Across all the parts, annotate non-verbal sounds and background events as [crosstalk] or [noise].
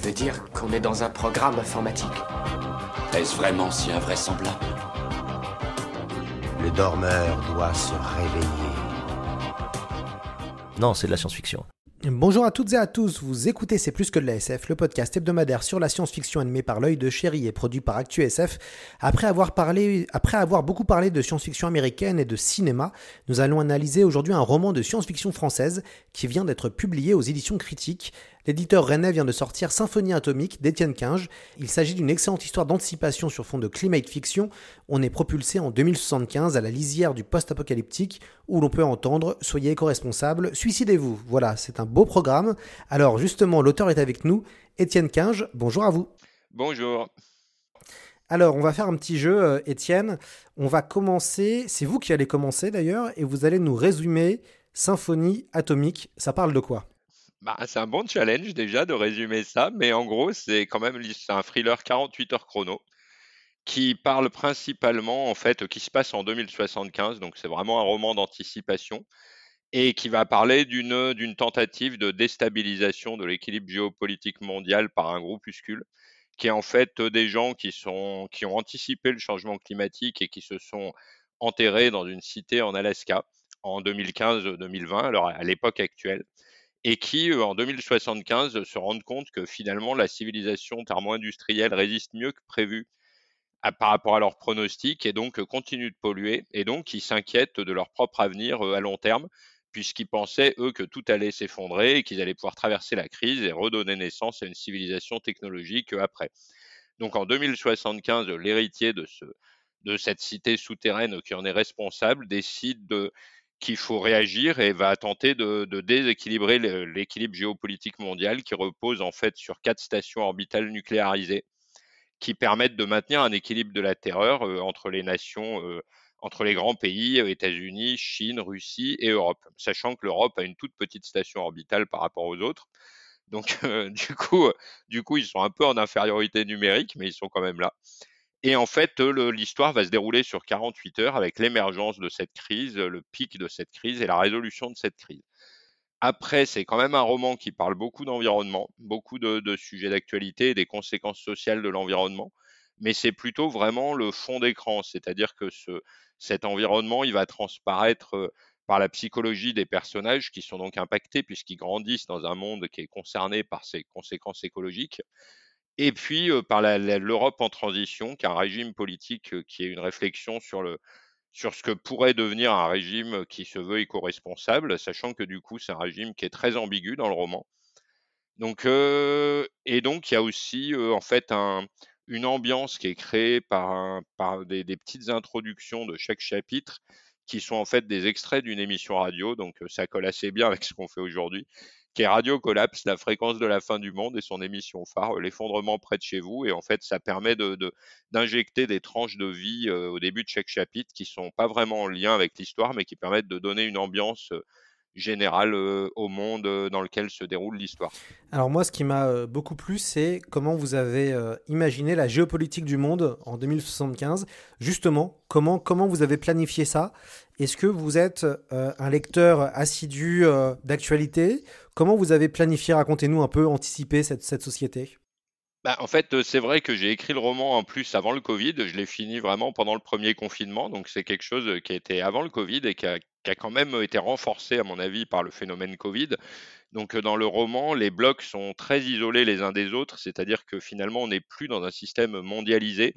Tu veux dire qu'on est dans un programme informatique Est-ce vraiment si invraisemblable Le dormeur doit se réveiller. Non, c'est de la science-fiction. Bonjour à toutes et à tous, vous écoutez C'est plus que de la SF, le podcast hebdomadaire sur la science-fiction animé par l'œil de chéri et produit par ActuSF. Après avoir, parlé, après avoir beaucoup parlé de science-fiction américaine et de cinéma, nous allons analyser aujourd'hui un roman de science-fiction française qui vient d'être publié aux éditions critiques. L'éditeur rennais vient de sortir Symphonie atomique d'Étienne Quinge. Il s'agit d'une excellente histoire d'anticipation sur fond de climate fiction. On est propulsé en 2075 à la lisière du post-apocalyptique où l'on peut entendre Soyez éco-responsable, suicidez-vous. Voilà, c'est un beau programme. Alors justement, l'auteur est avec nous. Étienne Quinge, bonjour à vous. Bonjour. Alors, on va faire un petit jeu, euh, Étienne. On va commencer, c'est vous qui allez commencer d'ailleurs, et vous allez nous résumer Symphonie atomique. Ça parle de quoi? Bah, c'est un bon challenge déjà de résumer ça, mais en gros, c'est quand même un thriller 48 heures chrono qui parle principalement, en fait, qui se passe en 2075, donc c'est vraiment un roman d'anticipation, et qui va parler d'une, tentative de déstabilisation de l'équilibre géopolitique mondial par un groupuscule, qui est en fait des gens qui, sont, qui ont anticipé le changement climatique et qui se sont enterrés dans une cité en Alaska en 2015-2020, alors à l'époque actuelle et qui, euh, en 2075, se rendent compte que finalement la civilisation thermo-industrielle résiste mieux que prévu par rapport à leurs pronostics et donc euh, continue de polluer et donc ils s'inquiètent de leur propre avenir euh, à long terme puisqu'ils pensaient, eux, que tout allait s'effondrer et qu'ils allaient pouvoir traverser la crise et redonner naissance à une civilisation technologique après. Donc en 2075, l'héritier de, ce, de cette cité souterraine qui en est responsable décide de qu'il faut réagir et va tenter de, déséquilibrer l'équilibre géopolitique mondial qui repose en fait sur quatre stations orbitales nucléarisées qui permettent de maintenir un équilibre de la terreur euh, entre les nations, euh, entre les grands pays, euh, États-Unis, Chine, Russie et Europe, sachant que l'Europe a une toute petite station orbitale par rapport aux autres. Donc [laughs] du coup, du coup, ils sont un peu en infériorité numérique, mais ils sont quand même là. Et en fait, l'histoire va se dérouler sur 48 heures avec l'émergence de cette crise, le pic de cette crise et la résolution de cette crise. Après, c'est quand même un roman qui parle beaucoup d'environnement, beaucoup de, sujets d'actualité et des conséquences sociales de l'environnement, mais c'est plutôt vraiment le fond d'écran, c'est-à-dire que ce, cet environnement, il va transparaître par la psychologie des personnages qui sont donc impactés puisqu'ils grandissent dans un monde qui est concerné par ces conséquences écologiques et puis par l'Europe en transition, qui est un régime politique qui est une réflexion sur, le, sur ce que pourrait devenir un régime qui se veut éco-responsable, sachant que du coup c'est un régime qui est très ambigu dans le roman. Donc, et donc il y a aussi en fait un, une ambiance qui est créée par, des, petites introductions de chaque chapitre qui sont en fait des extraits d'une émission radio, donc ça colle assez bien avec ce qu'on fait aujourd'hui qui est Radio Collapse, la fréquence de la fin du monde et son émission phare, euh, l'effondrement près de chez vous. Et en fait, ça permet d'injecter de, des tranches de vie euh, au début de chaque chapitre qui sont pas vraiment en lien avec l'histoire, mais qui permettent de donner une ambiance euh, générale au monde dans lequel se déroule l'histoire. Alors moi, ce qui m'a beaucoup plu, c'est comment vous avez imaginé la géopolitique du monde en 2075. Justement, comment, comment vous avez planifié ça? Est-ce que vous êtes un lecteur assidu d'actualité? Comment vous avez planifié, racontez-nous un peu, anticiper cette, société? Bah, en fait, c'est vrai que j'ai écrit le roman en plus avant le Covid. Je l'ai fini vraiment pendant le premier confinement. Donc, c'est quelque chose qui a été avant le Covid et qui a, qui a, quand même été renforcé, à mon avis, par le phénomène Covid. Donc, dans le roman, les blocs sont très isolés les uns des autres. C'est-à-dire que finalement, on n'est plus dans un système mondialisé.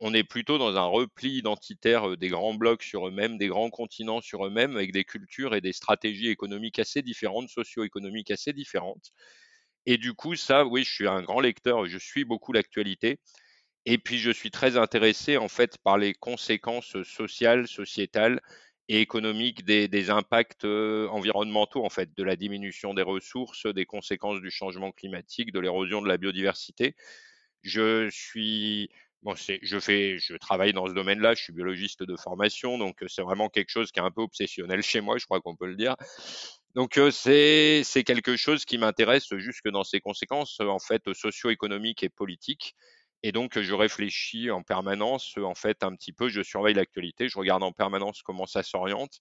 On est plutôt dans un repli identitaire des grands blocs sur eux-mêmes, des grands continents sur eux-mêmes, avec des cultures et des stratégies économiques assez différentes, socio-économiques assez différentes. Et du coup, ça, oui, je suis un grand lecteur, je suis beaucoup l'actualité. Et puis, je suis très intéressé, en fait, par les conséquences sociales, sociétales et économique des, des impacts environnementaux, en fait, de la diminution des ressources, des conséquences du changement climatique, de l'érosion de la biodiversité. Je suis Bon, je fais, je travaille dans ce domaine-là. Je suis biologiste de formation, donc c'est vraiment quelque chose qui est un peu obsessionnel chez moi, je crois qu'on peut le dire. Donc c'est c'est quelque chose qui m'intéresse jusque dans ses conséquences en fait socio-économiques et politiques. Et donc je réfléchis en permanence, en fait un petit peu, je surveille l'actualité, je regarde en permanence comment ça s'oriente.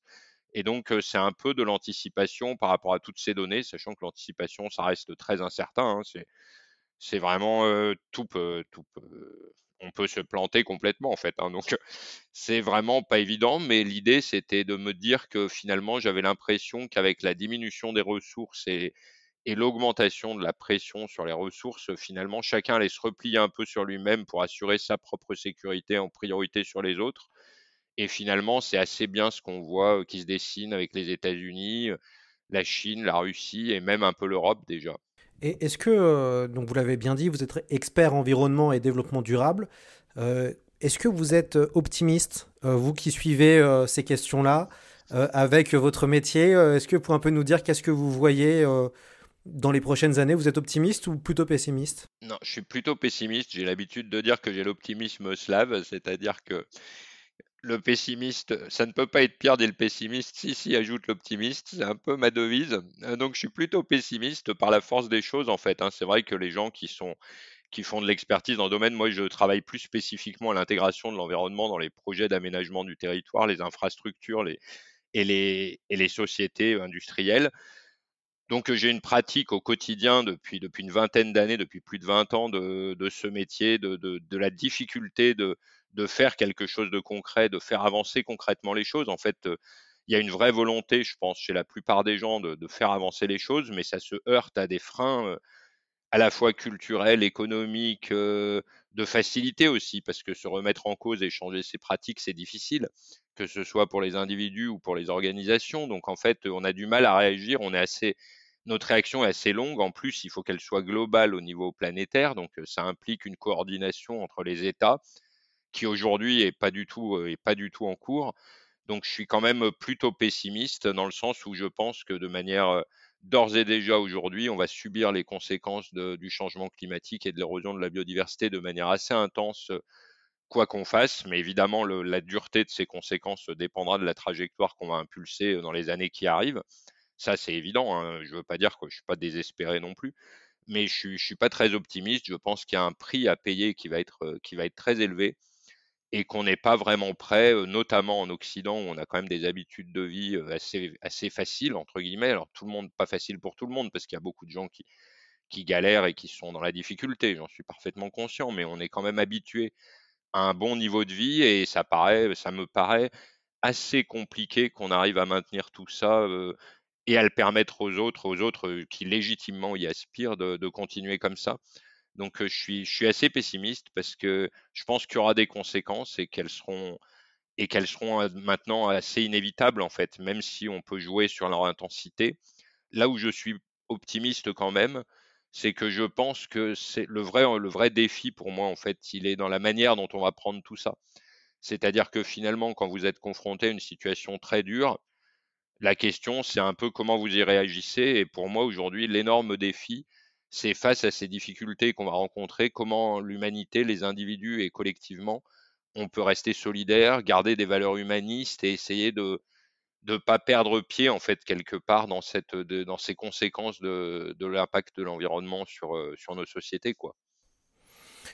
Et donc c'est un peu de l'anticipation par rapport à toutes ces données, sachant que l'anticipation ça reste très incertain. Hein. c'est c'est vraiment tout peut, tout peut, on peut se planter complètement en fait. Hein. donc c'est vraiment pas évident, mais l'idée c'était de me dire que finalement j'avais l'impression qu'avec la diminution des ressources et, l'augmentation de la pression sur les ressources, finalement chacun allait se replier un peu sur lui-même pour assurer sa propre sécurité en priorité sur les autres. Et finalement c'est assez bien ce qu'on voit euh, qui se dessine avec les États-Unis, la Chine, la Russie et même un peu l'Europe déjà. Et est-ce que, euh, donc vous l'avez bien dit, vous êtes expert environnement et développement durable. Euh, est-ce que vous êtes optimiste, euh, vous qui suivez ces questions-là, avec votre métier Est-ce que vous pouvez un peu nous dire qu'est-ce que vous voyez dans les prochaines années? Vous êtes optimiste ou plutôt pessimiste? Non, je suis plutôt pessimiste. J'ai l'habitude de dire que j'ai l'optimisme slave, c'est-à-dire que le pessimiste, ça ne peut pas être pire dès le pessimiste. Si, si, ajoute l'optimiste. C'est un peu ma devise. Euh, donc, je suis plutôt pessimiste par la force des choses, en fait. Hein. C'est vrai que les gens qui sont qui font de l'expertise dans le domaine, moi, je travaille plus spécifiquement à l'intégration de l'environnement dans les projets d'aménagement du territoire, les infrastructures et, les, et les sociétés industrielles. Donc j'ai une pratique au quotidien depuis, depuis une vingtaine d'années, depuis plus de 20 ans de, ce métier, de, la difficulté de, de faire quelque chose de concret, de faire avancer concrètement les choses. En fait, euh, il y a une vraie volonté, je pense, chez la plupart des gens de, faire avancer les choses, mais ça se heurte à des freins euh, à la fois culturels, économiques, euh, de facilité aussi, parce que se remettre en cause et changer ses pratiques, c'est difficile, que ce soit pour les individus ou pour les organisations. Donc en fait, on a du mal à réagir, on est assez notre réaction est assez longue. En plus, il faut qu'elle soit globale au niveau planétaire. Donc, ça implique une coordination entre les États qui aujourd'hui est pas du tout est pas du tout en cours. Donc je suis quand même plutôt pessimiste dans le sens où je pense que de manière d'ores et déjà aujourd'hui, on va subir les conséquences du changement climatique et de l'érosion de la biodiversité de manière assez intense, quoi qu'on fasse. Mais évidemment, la dureté de ces conséquences dépendra de la trajectoire qu'on va impulser dans les années qui arrivent. Ça, c'est évident. Hein. Je ne veux pas dire que je suis pas désespéré non plus, mais je ne suis pas très optimiste. Je pense qu'il y a un prix à payer qui va être, qui va être très élevé et qu'on n'est pas vraiment prêt, notamment en Occident, où on a quand même des habitudes de vie assez, faciles, entre guillemets. Alors tout le monde, pas facile pour tout le monde, parce qu'il y a beaucoup de gens qui, galèrent et qui sont dans la difficulté, j'en suis parfaitement conscient, mais on est quand même habitué à un bon niveau de vie et ça me paraît assez compliqué qu'on arrive à maintenir tout ça et à le permettre aux autres, aux autres qui légitimement y aspirent de continuer comme ça. Donc je suis, assez pessimiste parce que je pense qu'il y aura des conséquences et qu'elles seront et qu'elles seront maintenant assez inévitables en fait, même si on peut jouer sur leur intensité. Là où je suis optimiste quand même, c'est que je pense que c'est le vrai, le vrai défi pour moi en fait, il est dans la manière dont on va prendre tout ça. C'est-à-dire que finalement, quand vous êtes confronté à une situation très dure, la question c'est un peu comment vous y réagissez. Et pour moi aujourd'hui, l'énorme défi, c'est face à ces difficultés qu'on va rencontrer, comment l'humanité, les individus et collectivement, on peut rester solidaire, garder des valeurs humanistes et essayer de ne pas perdre pied en fait quelque part dans cette dans ces conséquences de, l'impact de l'environnement sur euh, sur nos sociétés quoi.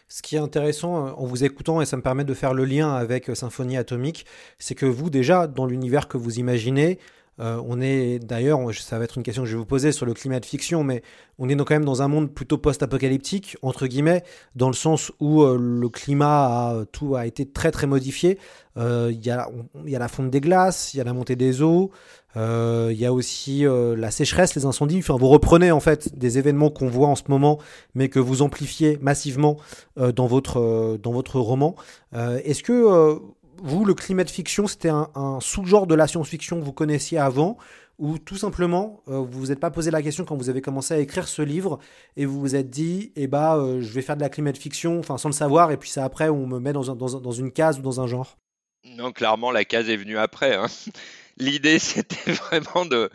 Ce qui est intéressant euh, en vous écoutant, et ça me permet de faire le lien avec euh, Symphonie Atomique, c'est que vous déjà, dans l'univers que vous imaginez, euh, on est d'ailleurs, ça va être une question que je vais vous poser sur le climat de fiction, mais on est quand même dans un monde plutôt post-apocalyptique, entre guillemets, dans le sens où euh, le climat a, tout a été très très modifié. Euh, il y, a, la fonte des glaces, il y a la montée des eaux, il y a aussi la sécheresse, les incendies. Enfin, vous reprenez en fait des événements qu'on voit en ce moment, mais que vous amplifiez massivement dans, votre, dans votre roman. Est-ce que vous, le climat de fiction, c'était un, sous-genre de la science-fiction que vous connaissiez avant ou tout simplement, euh, vous vous êtes pas posé la question quand vous avez commencé à écrire ce livre et vous vous êtes dit, eh bah, je vais faire de la climat de fiction, enfin sans le savoir, et puis c'est après on me met dans, dans, une case ou dans un genre Non, clairement, la case est venue après. Hein. [laughs] l'idée, [laughs] c'était vraiment de.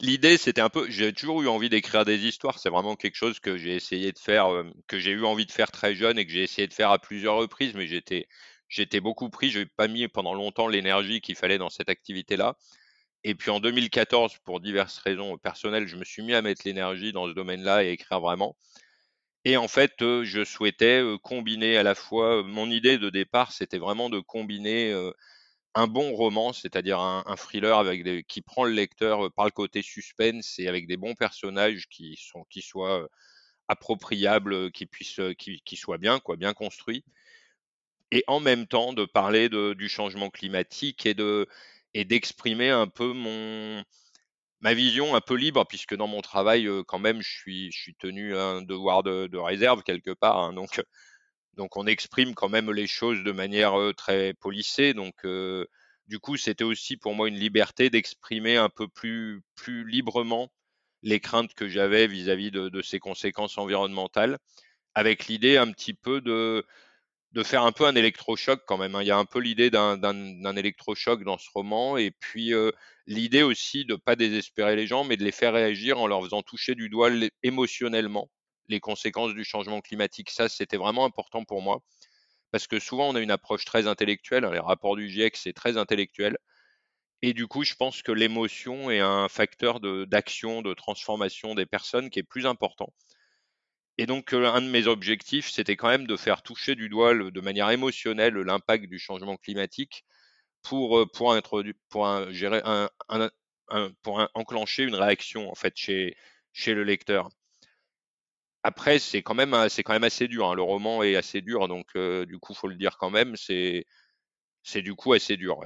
L'idée, c'était un peu. J'ai toujours eu envie d'écrire des histoires. C'est vraiment quelque chose que j'ai essayé de faire, euh, que j'ai eu envie de faire très jeune et que j'ai essayé de faire à plusieurs reprises, mais j'étais, j'étais beaucoup pris. Je n'ai pas mis pendant longtemps l'énergie qu'il fallait dans cette activité-là. Et puis en 2014, pour diverses raisons personnelles, je me suis mis à mettre l'énergie dans ce domaine-là et écrire vraiment. Et en fait, euh, je souhaitais euh, combiner à la fois. Mon idée de départ, c'était vraiment de combiner un bon roman, c'est-à-dire un, thriller avec des, qui prend le lecteur euh, par le côté suspense et avec des bons personnages qui sont qui soient euh, appropriables, euh, qui puissent qui, qui soient bien quoi, bien construits, et en même temps de parler de, du changement climatique et de et d'exprimer un peu mon ma vision un peu libre puisque dans mon travail quand même je suis je suis tenu à un devoir de, de réserve quelque part hein, donc donc on exprime quand même les choses de manière très polissée. Donc du coup, c'était aussi pour moi une liberté d'exprimer un peu plus, plus librement les craintes que j'avais vis-à-vis de, ces conséquences environnementales, avec l'idée un petit peu de, de faire un peu un électrochoc quand même. Hein. Il y a un peu l'idée d'un électrochoc dans ce roman, et puis l'idée aussi de ne pas désespérer les gens, mais de les faire réagir en leur faisant toucher du doigt émotionnellement les conséquences du changement climatique. Ça, c'était vraiment important pour moi. Parce que souvent, on a une approche très intellectuelle. Hein, les rapports du GIEC, c'est très intellectuel. Et du coup, je pense que l'émotion est un facteur d'action, de, transformation des personnes qui est plus important. Et donc, euh, un de mes objectifs, c'était quand même de faire toucher du doigt de manière émotionnelle l'impact du changement climatique pour, euh, pour, pour, gérer un, enclencher une réaction en fait chez, chez le lecteur. Après, c'est quand même, quand même assez dur. Hein. Le roman est assez dur, donc euh, du coup, faut le dire quand même. C'est, du coup assez dur.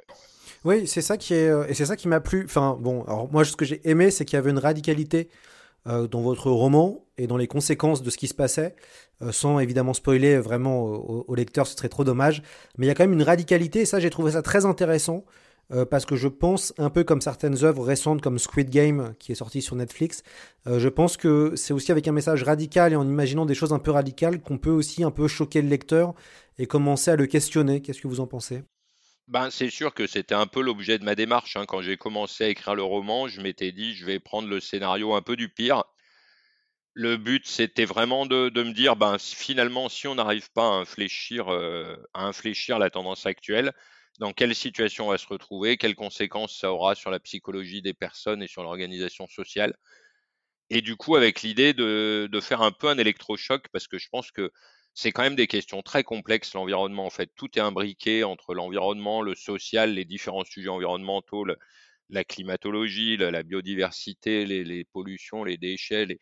Oui, c'est ça qui est, et c'est ça qui m'a plu. Enfin, bon, moi, ce que j'ai aimé, c'est qu'il y avait une radicalité dans votre roman et dans les conséquences de ce qui se passait, sans évidemment spoiler vraiment au, lecteur, ce serait trop dommage. Mais il y a quand même une radicalité, et ça, j'ai trouvé ça très intéressant. Euh, parce que je pense, un peu comme certaines œuvres récentes comme Squid Game qui est sorti sur Netflix, euh, je pense que c'est aussi avec un message radical et en imaginant des choses un peu radicales qu'on peut aussi un peu choquer le lecteur et commencer à le questionner. Qu'est-ce que vous en pensez? Ben, c'est sûr que c'était un peu l'objet de ma démarche. Hein. Quand j'ai commencé à écrire le roman, je m'étais dit, je vais prendre le scénario un peu du pire. Le but, c'était vraiment de, me dire, ben, finalement, si on n'arrive pas à infléchir, euh, à infléchir la tendance actuelle, dans quelle situation on va se retrouver, quelles conséquences ça aura sur la psychologie des personnes et sur l'organisation sociale. Et du coup, avec l'idée de, faire un peu un électrochoc, parce que je pense que c'est quand même des questions très complexes, l'environnement. En fait, tout est imbriqué entre l'environnement, le social, les différents sujets environnementaux, la climatologie, la, biodiversité, les, pollutions, les déchets.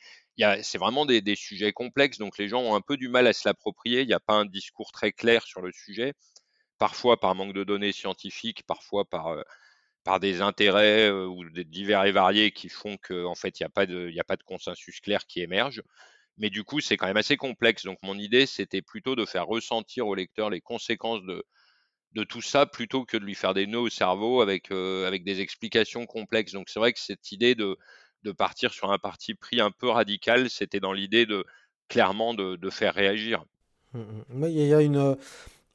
c'est vraiment des, sujets complexes, donc les gens ont un peu du mal à se l'approprier. Il n'y a pas un discours très clair sur le sujet parfois par manque de données scientifiques, parfois par, euh, des intérêts euh, ou des divers et variés qui font qu'en en fait, il n'y a pas de consensus clair qui émerge. Mais du coup, c'est quand même assez complexe. Donc, mon idée, c'était plutôt de faire ressentir au lecteur les conséquences de, tout ça plutôt que de lui faire des nœuds au cerveau avec, euh, avec des explications complexes. Donc, c'est vrai que cette idée de, de partir sur un parti pris un peu radical, c'était dans l'idée de clairement de, de faire réagir. Il y a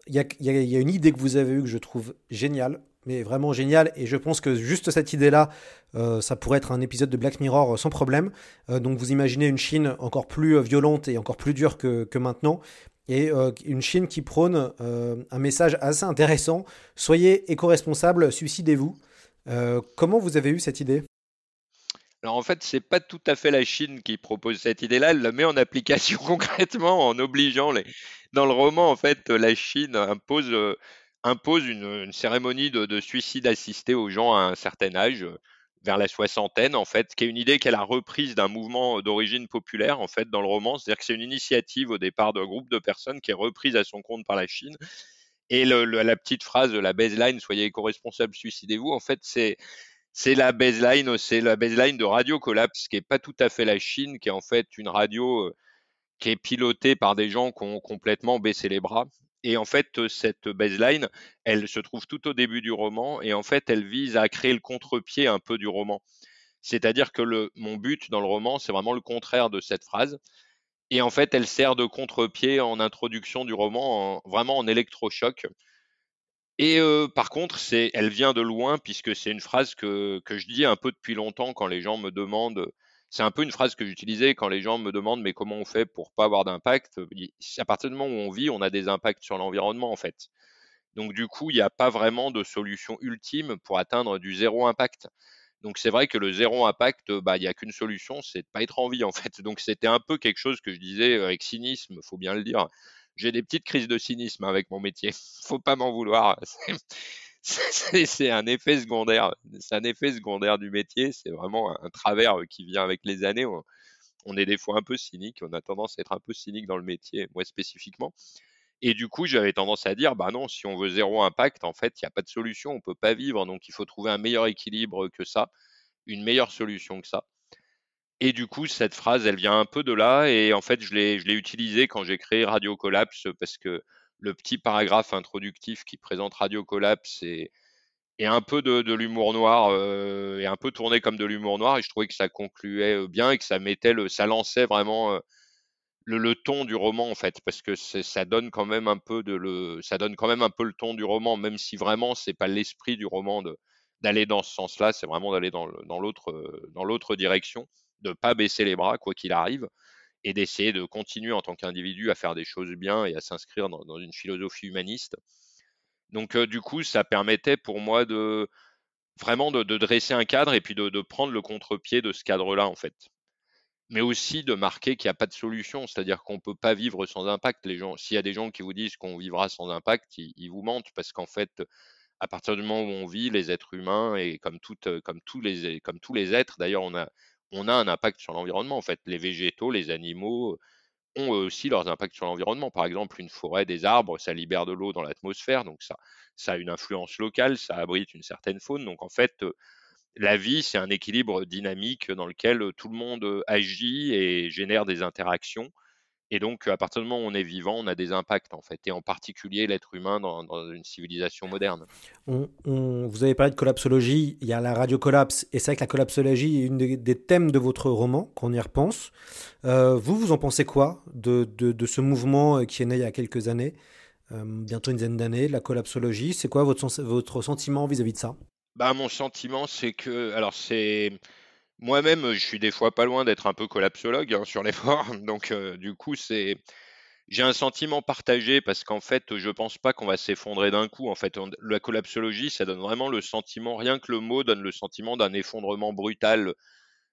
il y, a, une idée que vous avez eue que je trouve géniale, mais vraiment géniale, et je pense que juste cette idée-là, euh, ça pourrait être un épisode de Black Mirror euh, sans problème. Euh, donc vous imaginez une Chine encore plus violente et encore plus dure que, maintenant, et une Chine qui prône un message assez intéressant, soyez éco-responsables, suicidez-vous. comment vous avez eu cette idée? Alors en fait, c'est pas tout à fait la Chine qui propose cette idée-là, elle la met en application [laughs] concrètement en obligeant les, dans le roman, en fait, la Chine impose, impose une, cérémonie de, suicide assisté aux gens à un certain âge, euh, vers la soixantaine, en fait, qui est une idée qu'elle a reprise d'un mouvement d'origine populaire, en fait, dans le roman. C'est-à-dire que c'est une initiative au départ d'un groupe de personnes qui est reprise à son compte par la Chine. Et la petite phrase de la baseline, soyez éco-responsable, suicidez-vous, en fait, c'est c'est la baseline, c'est la baseline de Radio Collapse, qui est pas tout à fait la Chine, qui est en fait une radio euh, qui est piloté par des gens qui ont complètement baissé les bras. Et en fait, cette baseline, elle se trouve tout au début du roman et en fait, elle vise à créer le contre-pied un peu du roman. C'est-à-dire que mon but dans le roman, c'est vraiment le contraire de cette phrase. Et en fait, elle sert de contre-pied en introduction du roman, vraiment en électrochoc. Et par contre, elle vient de loin puisque c'est une phrase que je dis un peu depuis longtemps quand les gens me demandent. C'est un peu une phrase que j'utilisais quand les gens me demandent mais comment on fait pour pas avoir d'impact? À partir du moment où on vit, on a des impacts sur l'environnement en fait. Donc du coup, il n'y a pas vraiment de solution ultime pour atteindre du zéro impact. Donc c'est vrai que le zéro impact, bah il n'y a qu'une solution, c'est de pas être en vie en fait. Donc c'était un peu quelque chose que je disais avec cynisme, faut bien le dire. J'ai des petites crises de cynisme avec mon métier, [laughs] faut pas m'en vouloir. C'est un effet secondaire, c'est un effet secondaire du métier. C'est vraiment un, travers qui vient avec les années. On, est des fois un peu cynique, on a tendance à être un peu cynique dans le métier, moi spécifiquement. Et du coup, j'avais tendance à dire, bah non, si on veut zéro impact, en fait, il n'y a pas de solution, on ne peut pas vivre, donc il faut trouver un meilleur équilibre que ça, une meilleure solution que ça. Et du coup, cette phrase, elle vient un peu de là, et en fait, je l'ai utilisée quand j'ai créé Radio Collapse, parce que le petit paragraphe introductif qui présente Radio Collapse est un peu de, l'humour noir, euh, et un peu tourné comme de l'humour noir, et je trouvais que ça concluait euh, bien et que ça mettait le, ça lançait vraiment euh, le, ton du roman en fait, parce que ça donne quand même un peu de le, ça donne quand même un peu le ton du roman, même si vraiment c'est pas l'esprit du roman d'aller dans ce sens-là, c'est vraiment d'aller dans l'autre dans l'autre direction, de pas baisser les bras quoi qu'il arrive, et d'essayer de continuer en tant qu'individu à faire des choses bien et à s'inscrire dans, une philosophie humaniste. Donc euh, du coup, ça permettait pour moi de vraiment de, dresser un cadre et puis de, prendre le contre-pied de ce cadre-là en fait mais aussi de marquer qu'il n'y a pas de solution, c'est-à-dire qu'on ne peut pas vivre sans impact. S'il y a des gens qui vous disent qu'on vivra sans impact, ils, vous mentent parce qu'en fait, à partir du moment où on vit, les êtres humains et comme, comme, tous, les, comme tous les êtres, d'ailleurs, on a, on a un impact sur l'environnement. En fait, les végétaux, les animaux ont aussi leurs impacts sur l'environnement. Par exemple, une forêt, des arbres, ça libère de l'eau dans l'atmosphère, donc ça, ça a une influence locale, ça abrite une certaine faune. Donc en fait, la vie, c'est un équilibre dynamique dans lequel tout le monde agit et génère des interactions. Et donc, à partir du moment où on est vivant, on a des impacts, en fait, et en particulier l'être humain dans, une civilisation moderne. vous avez parlé de collapsologie, il y a la radio-collapse, et c'est vrai que la collapsologie est une des, thèmes de votre roman, qu'on y repense. Euh, vous, vous en pensez quoi de, ce mouvement qui est né il y a quelques années, euh, bientôt une dizaine d'années, la collapsologie? C'est quoi votre, votre sentiment vis à -vis de ça? Bah, mon sentiment, c'est que, alors c'est, moi-même, je suis des fois pas loin d'être un peu collapsologue hein, sur les [laughs] formes, donc euh, du coup, c'est, j'ai un sentiment partagé parce qu'en fait, je pense pas qu'on va s'effondrer d'un coup. En fait, la collapsologie, ça donne vraiment le sentiment, rien que le mot donne le sentiment d'un effondrement brutal,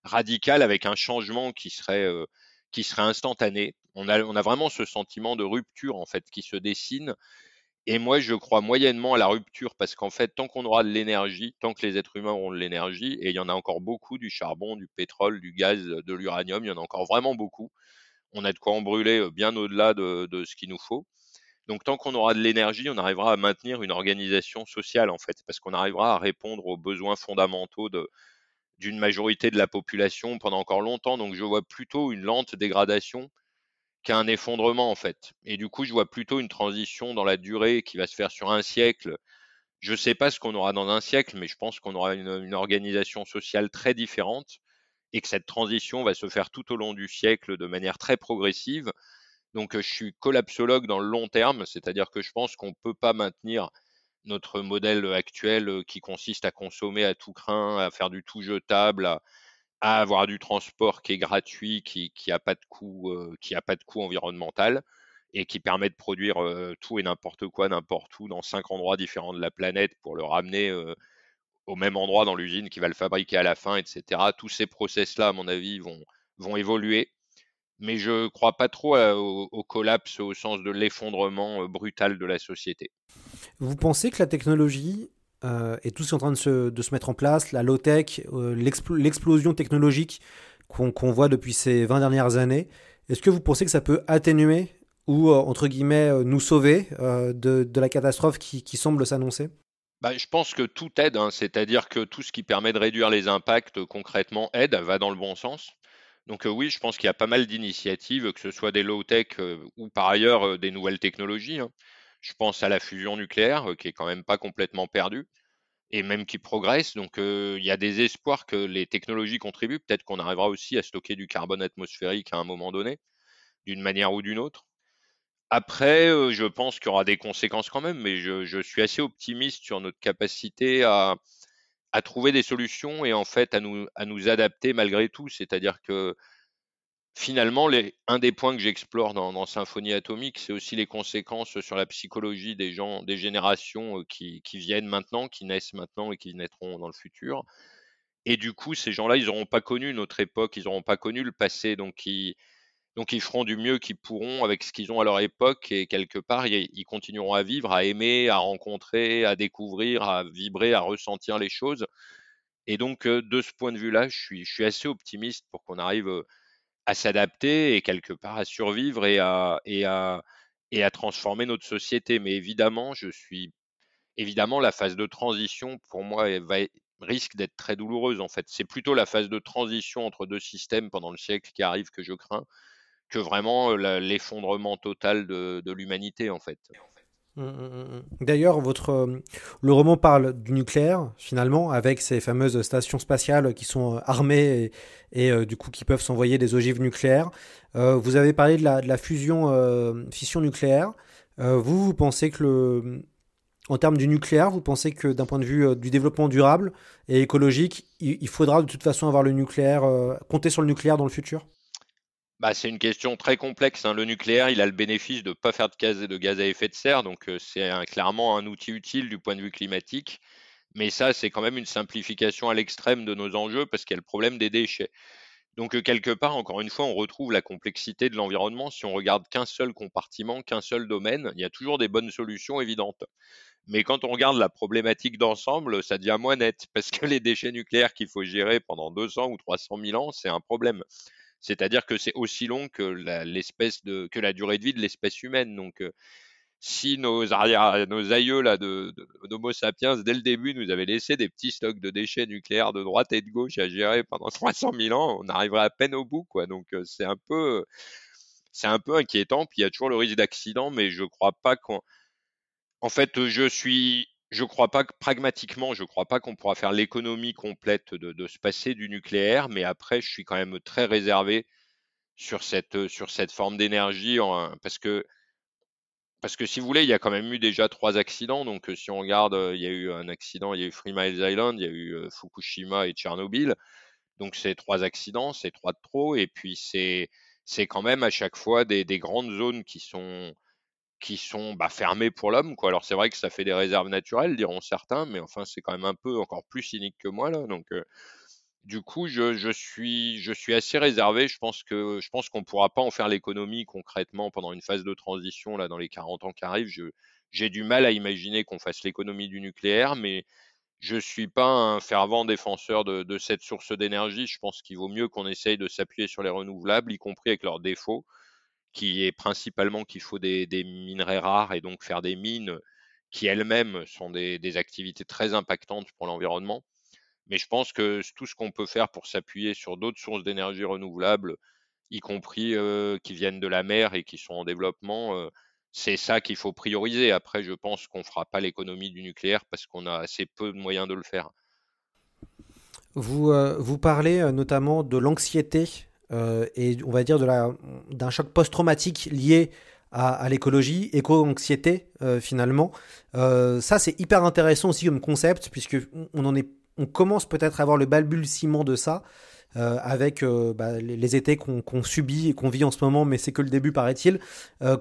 radical, avec un changement qui serait, euh, qui serait instantané. On a, on a vraiment ce sentiment de rupture en fait qui se dessine et moi, je crois moyennement à la rupture parce qu'en fait, tant qu'on aura de l'énergie, tant que les êtres humains auront de l'énergie, et il y en a encore beaucoup, du charbon, du pétrole, du gaz, de l'uranium, il y en a encore vraiment beaucoup. On a de quoi en brûler euh, bien au-delà de, ce qu'il nous faut. Donc, tant qu'on aura de l'énergie, on arrivera à maintenir une organisation sociale, en fait, parce qu'on arrivera à répondre aux besoins fondamentaux d'une majorité de la population pendant encore longtemps. Donc, je vois plutôt une lente dégradation qu'un effondrement en fait. Et du coup, je vois plutôt une transition dans la durée qui va se faire sur un siècle. Je ne sais pas ce qu'on aura dans un siècle, mais je pense qu'on aura une, organisation sociale très différente et que cette transition va se faire tout au long du siècle de manière très progressive. Donc, je suis collapsologue dans le long terme, c'est-à-dire que je pense qu'on ne peut pas maintenir notre modèle actuel qui consiste à consommer à tout craint, à faire du tout jetable, à, à avoir du transport qui est gratuit, qui n'a pas de coût, euh, qui a pas de coût environnemental et qui permet de produire euh, tout et n'importe quoi n'importe où dans cinq endroits différents de la planète pour le ramener euh, au même endroit dans l'usine qui va le fabriquer à la fin, etc. Tous ces process-là, à mon avis, vont, vont évoluer. Mais je ne crois pas trop au, au, collapse au sens de l'effondrement brutal de la société. Vous pensez que la technologie euh, et tout ce qui est en train de se, mettre en place, la low-tech, euh, l'explosion technologique qu'on voit depuis ces 20 dernières années, est-ce que vous pensez que ça peut atténuer ou, euh, entre guillemets, nous sauver de, la catastrophe qui, semble s'annoncer? Bah, je pense que tout aide, hein. c'est-à-dire que tout ce qui permet de réduire les impacts concrètement aide, va dans le bon sens. Donc oui, je pense qu'il y a pas mal d'initiatives, que ce soit des low-tech ou par ailleurs des nouvelles technologies. Hein. Je pense à la fusion nucléaire, qui est quand même pas complètement perdue, et même qui progresse. Donc, il y a des espoirs que les technologies contribuent. Peut-être qu'on arrivera aussi à stocker du carbone atmosphérique à un moment donné, d'une manière ou d'une autre. Après, euh, je pense qu'il y aura des conséquences quand même, mais je, je suis assez optimiste sur notre capacité à, à trouver des solutions et en fait à nous, à nous adapter malgré tout. C'est-à-dire que finalement, un des points que j'explore dans, Symphonie Atomique, c'est aussi les conséquences sur la psychologie des gens, des générations euh, qui, viennent maintenant, qui naissent maintenant et qui naîtront dans le futur. Et du coup, ces gens-là, ils n'auront pas connu notre époque, ils n'auront pas connu le passé, donc ils, feront du mieux qu'ils pourront avec ce qu'ils ont à leur époque et quelque part ils continueront à vivre, à aimer, à rencontrer, à découvrir, à vibrer, à ressentir les choses. Et donc euh, de ce point de vue-là, je suis, je suis assez optimiste pour qu'on arrive euh, à s'adapter et quelque part à survivre et à, et à, et à transformer notre société. Mais évidemment, je suis évidemment la phase de transition pour moi risque d'être très douloureuse en fait. C'est plutôt la phase de transition entre deux systèmes pendant le siècle qui arrive que je crains que vraiment l'effondrement total de, l'humanité en fait. Mmh, mmh, mmh, D'ailleurs, votre le roman parle du nucléaire finalement, avec ces fameuses stations spatiales qui sont armées et, du coup qui peuvent s'envoyer des ogives nucléaires. vous avez parlé de la, fusion fission nucléaire. vous, vous pensez que le en termes du nucléaire, vous pensez que d'un point de vue du développement durable et écologique, il, faudra de toute façon avoir le nucléaire, compter sur le nucléaire dans le futur? Bah, c'est une question très complexe. Hein. Le nucléaire, il a le bénéfice de ne pas faire de gaz, à effet de serre, donc euh, c'est clairement un outil utile du point de vue climatique. Mais ça, c'est quand même une simplification à l'extrême de nos enjeux parce qu'il y a le problème des déchets. Donc euh, quelque part, encore une fois, on retrouve la complexité de l'environnement. Si on regarde qu'un seul compartiment, qu'un seul domaine, il y a toujours des bonnes solutions évidentes. Mais quand on regarde la problématique d'ensemble, ça devient moins net parce que les déchets nucléaires qu'il faut gérer pendant 200 ou 300 000 ans, c'est un problème. C'est-à-dire que c'est aussi long que de la durée de vie de l'espèce humaine. Donc, euh, si nos, arrière, nos aïeux là de, d'Homo sapiens dès le début nous avaient laissé des petits stocks de déchets nucléaires de droite et de gauche à gérer pendant [laughs] 300 000 ans, on arriverait à peine au bout, quoi. Donc, euh, c'est un peu c'est un peu inquiétant. Puis il y a toujours le risque d'accident, mais je crois pas qu'on. En fait, je suis je crois pas que pragmatiquement, je crois pas qu'on pourra faire l'économie complète de, de, se passer du nucléaire, mais après, je suis quand même très réservé sur cette, sur cette forme d'énergie, parce que, parce que si vous voulez, il y a quand même eu déjà trois accidents. Donc, si on regarde, il y a eu un accident, il y a eu Three Miles Island, il y a eu euh, Fukushima et Tchernobyl. Donc, c'est trois accidents, c'est trois de trop. Et puis, c'est, c'est quand même à chaque fois des, des grandes zones qui sont, qui sont bah, fermés pour l'homme. Quoi. Alors c'est vrai que ça fait des réserves naturelles, diront certains, mais enfin c'est quand même un peu encore plus cynique que moi là. Donc euh, du coup, je, suis, assez réservé. Je pense que je pense qu'on pourra pas en faire l'économie concrètement pendant une phase de transition là dans les 40 ans qui arrivent. j'ai du mal à imaginer qu'on fasse l'économie du nucléaire, mais je suis pas un fervent défenseur de cette source d'énergie. Je pense qu'il vaut mieux qu'on essaye de s'appuyer sur les renouvelables, y compris avec leurs défauts qui est principalement qu'il faut des, minerais rares et donc faire des mines qui elles-mêmes sont des, activités très impactantes pour l'environnement. Mais je pense que tout ce qu'on peut faire pour s'appuyer sur d'autres sources d'énergie renouvelables, y compris euh, qui viennent de la mer et qui sont en développement, euh, c'est ça qu'il faut prioriser. Après, je pense qu'on ne fera pas l'économie du nucléaire parce qu'on a assez peu de moyens de le faire. Vous, euh, vous parlez notamment de l'anxiété euh, et on va dire d'un choc post-traumatique lié à, l'écologie, éco-anxiété euh, finalement. Euh, ça c'est hyper intéressant aussi comme concept puisque on commence peut-être à avoir le balbutiement de ça. avec bah, les, étés qu'on subit et qu'on vit en ce moment, mais c'est que le début paraît-il.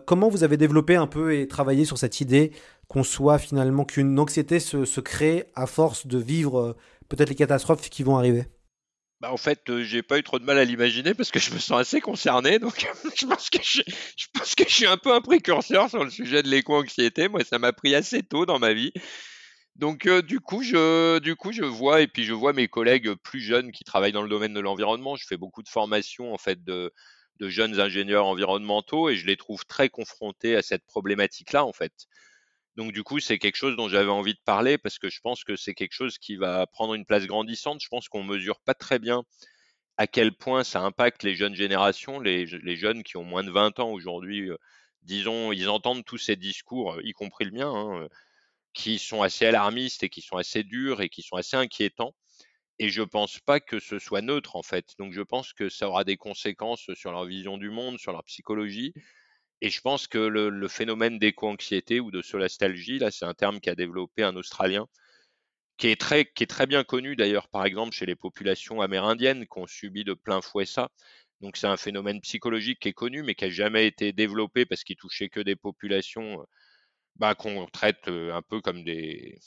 comment vous avez développé un peu et travaillé sur cette idée qu'on soit finalement qu'une anxiété se, crée à force de vivre peut-être les catastrophes qui vont arriver? Bah, en fait, euh, j'ai pas eu trop de mal à l'imaginer parce que je me sens assez concerné. Donc, [laughs] je pense que je, suis un peu un précurseur sur le sujet de l'éco-anxiété. Moi, ça m'a pris assez tôt dans ma vie. Donc, euh, du coup, je, vois et puis je vois mes collègues plus jeunes qui travaillent dans le domaine de l'environnement. Je fais beaucoup de formations en fait de, de jeunes ingénieurs environnementaux et je les trouve très confrontés à cette problématique-là en fait. Donc du coup, c'est quelque chose dont j'avais envie de parler parce que je pense que c'est quelque chose qui va prendre une place grandissante. Je pense qu'on mesure pas très bien à quel point ça impacte les jeunes générations, les, jeunes qui ont moins de 20 ans aujourd'hui. Euh, disons, ils entendent tous ces discours, y compris le mien, hein, qui sont assez alarmistes et qui sont assez durs et qui sont assez inquiétants. Et je pense pas que ce soit neutre en fait. Donc je pense que ça aura des conséquences sur leur vision du monde, sur leur psychologie Et je pense que le, phénomène d'éco-anxiété ou de solastalgie, là, c'est un terme qu'a développé un Australien, qui est très, qui est très bien connu d'ailleurs, par exemple, chez les populations amérindiennes qui ont subi de plein fouet ça. Donc c'est un phénomène psychologique qui est connu, mais qui n'a jamais été développé parce qu'il touchait que des populations bah, qu'on traite un peu comme des,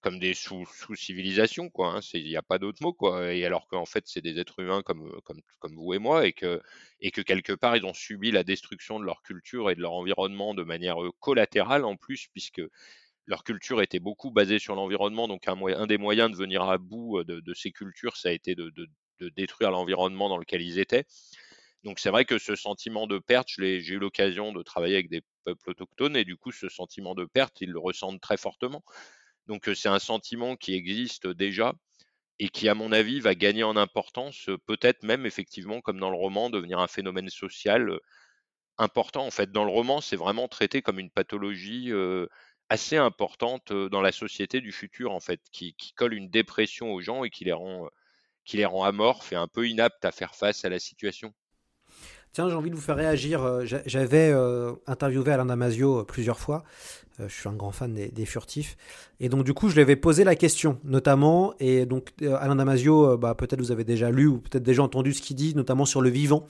comme des sous-civilisations, quoi. Hein. Il n'y a pas d'autre mot, quoi. Et alors qu'en fait, c'est des êtres humains comme, comme vous et moi, et que, quelque part, ils ont subi la destruction de leur culture et de leur environnement de manière collatérale en plus, puisque leur culture était beaucoup basée sur l'environnement. Donc, un, des moyens de venir à bout de, de ces cultures, ça a été de détruire l'environnement dans lequel ils étaient. Donc, c'est vrai que ce sentiment de perte, j'ai eu l'occasion de travailler avec des peuples autochtones, et du coup, ce sentiment de perte, ils le ressentent très fortement. Donc c'est un sentiment qui existe déjà et qui, à mon avis, va gagner en importance, peut-être même effectivement, comme dans le roman, devenir un phénomène social important. En fait, dans le roman, c'est vraiment traité comme une pathologie assez importante dans la société du futur, en fait, qui, colle une dépression aux gens et qui les rend, qui les rend amorphes et un peu inaptes à faire face à la situation. Tiens, j'ai envie de vous faire réagir. J'avais interviewé Alain Damasio plusieurs fois euh, je suis un grand fan des, furtifs. Et donc, du coup, je lui avais posé la question, notamment. Et donc, euh, Alain Damasio, euh, bah, peut-être vous avez déjà lu ou peut-être déjà entendu ce qu'il dit, notamment sur le vivant.